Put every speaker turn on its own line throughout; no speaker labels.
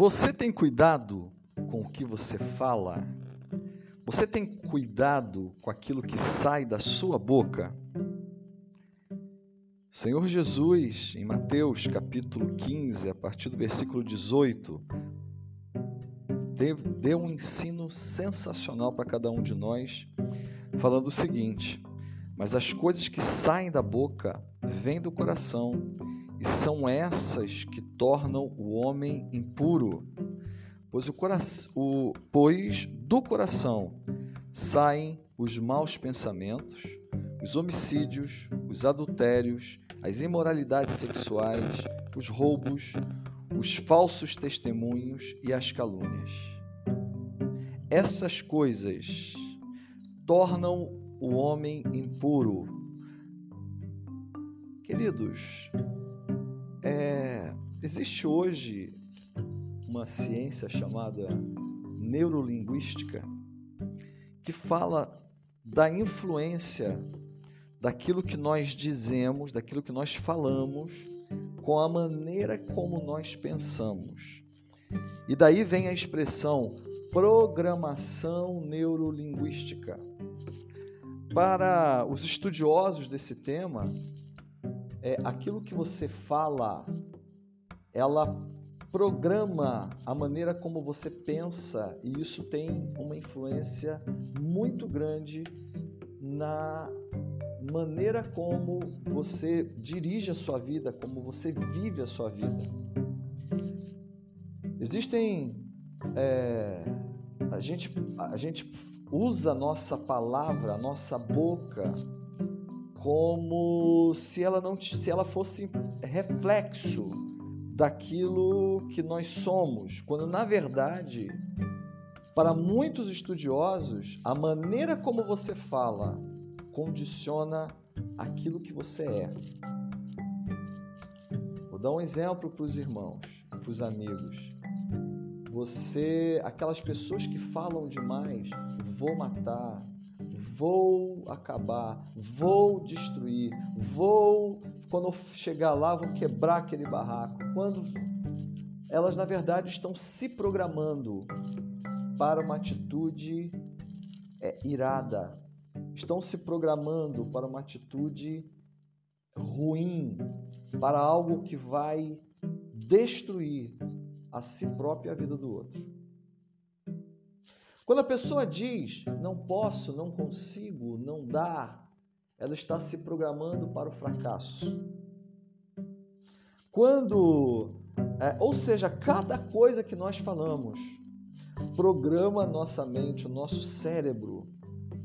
Você tem cuidado com o que você fala? Você tem cuidado com aquilo que sai da sua boca? Senhor Jesus, em Mateus capítulo 15, a partir do versículo 18, deu um ensino sensacional para cada um de nós, falando o seguinte: Mas as coisas que saem da boca vêm do coração, e são essas que tornam o homem impuro. Pois, o coração, o, pois do coração saem os maus pensamentos, os homicídios, os adultérios, as imoralidades sexuais, os roubos, os falsos testemunhos e as calúnias. Essas coisas tornam o homem impuro. Queridos, é, existe hoje uma ciência chamada neurolinguística que fala da influência daquilo que nós dizemos, daquilo que nós falamos, com a maneira como nós pensamos. E daí vem a expressão programação neurolinguística. Para os estudiosos desse tema, é aquilo que você fala, ela programa a maneira como você pensa e isso tem uma influência muito grande na maneira como você dirige a sua vida, como você vive a sua vida. Existem. É, a, gente, a gente usa a nossa palavra, a nossa boca, como se ela não se ela fosse reflexo daquilo que nós somos, quando na verdade, para muitos estudiosos, a maneira como você fala condiciona aquilo que você é. Vou dar um exemplo para os irmãos, para os amigos. Você, aquelas pessoas que falam demais, vou matar, vou acabar, vou destruir, vou, quando eu chegar lá, vou quebrar aquele barraco. Quando elas na verdade estão se programando para uma atitude é, irada, estão se programando para uma atitude ruim, para algo que vai destruir a si própria e a vida do outro. Quando a pessoa diz não posso, não consigo, não dá, ela está se programando para o fracasso. Quando, é, ou seja, cada coisa que nós falamos programa nossa mente, o nosso cérebro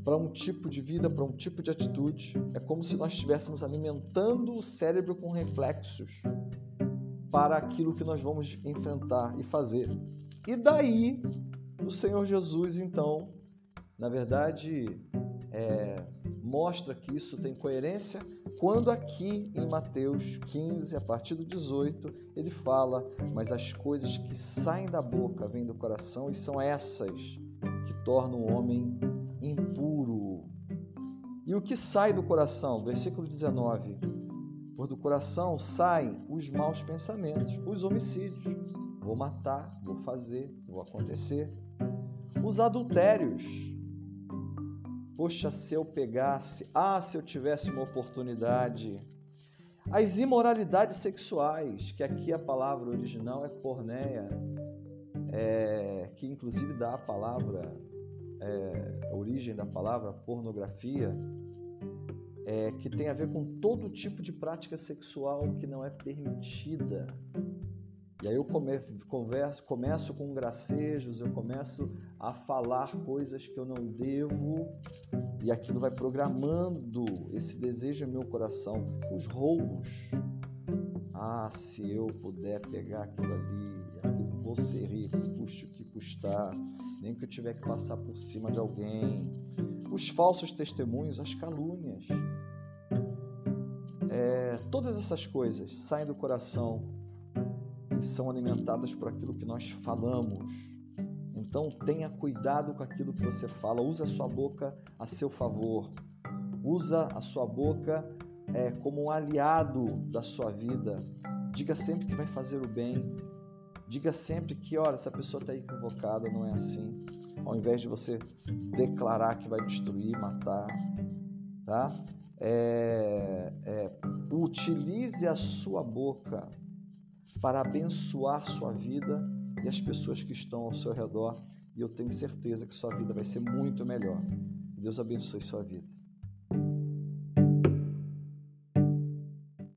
para um tipo de vida, para um tipo de atitude. É como se nós estivéssemos alimentando o cérebro com reflexos para aquilo que nós vamos enfrentar e fazer. E daí, o Senhor Jesus, então, na verdade, é, mostra que isso tem coerência quando aqui em Mateus 15, a partir do 18, ele fala: Mas as coisas que saem da boca vêm do coração e são essas que tornam o homem impuro. E o que sai do coração? Versículo 19. Por do coração saem os maus pensamentos, os homicídios. Vou matar, vou fazer, vou acontecer. Os adultérios. Poxa, se eu pegasse, ah, se eu tivesse uma oportunidade. As imoralidades sexuais, que aqui a palavra original é porneia, é, que inclusive dá a palavra é, a origem da palavra pornografia, é, que tem a ver com todo tipo de prática sexual que não é permitida. E aí eu converso, começo com gracejos, eu começo a falar coisas que eu não devo, e aquilo vai programando esse desejo no meu coração. Os roubos. Ah, se eu puder pegar aquilo ali, aquilo, vou ser rico, custe o que custar nem que eu tiver que passar por cima de alguém, os falsos testemunhos, as calúnias. É, todas essas coisas saem do coração e são alimentadas por aquilo que nós falamos. Então tenha cuidado com aquilo que você fala, usa a sua boca a seu favor, usa a sua boca é, como um aliado da sua vida. Diga sempre que vai fazer o bem, Diga sempre que, olha, essa pessoa está equivocada, não é assim. Ao invés de você declarar que vai destruir, matar, tá? É, é, utilize a sua boca para abençoar sua vida e as pessoas que estão ao seu redor. E eu tenho certeza que sua vida vai ser muito melhor. Deus abençoe sua vida.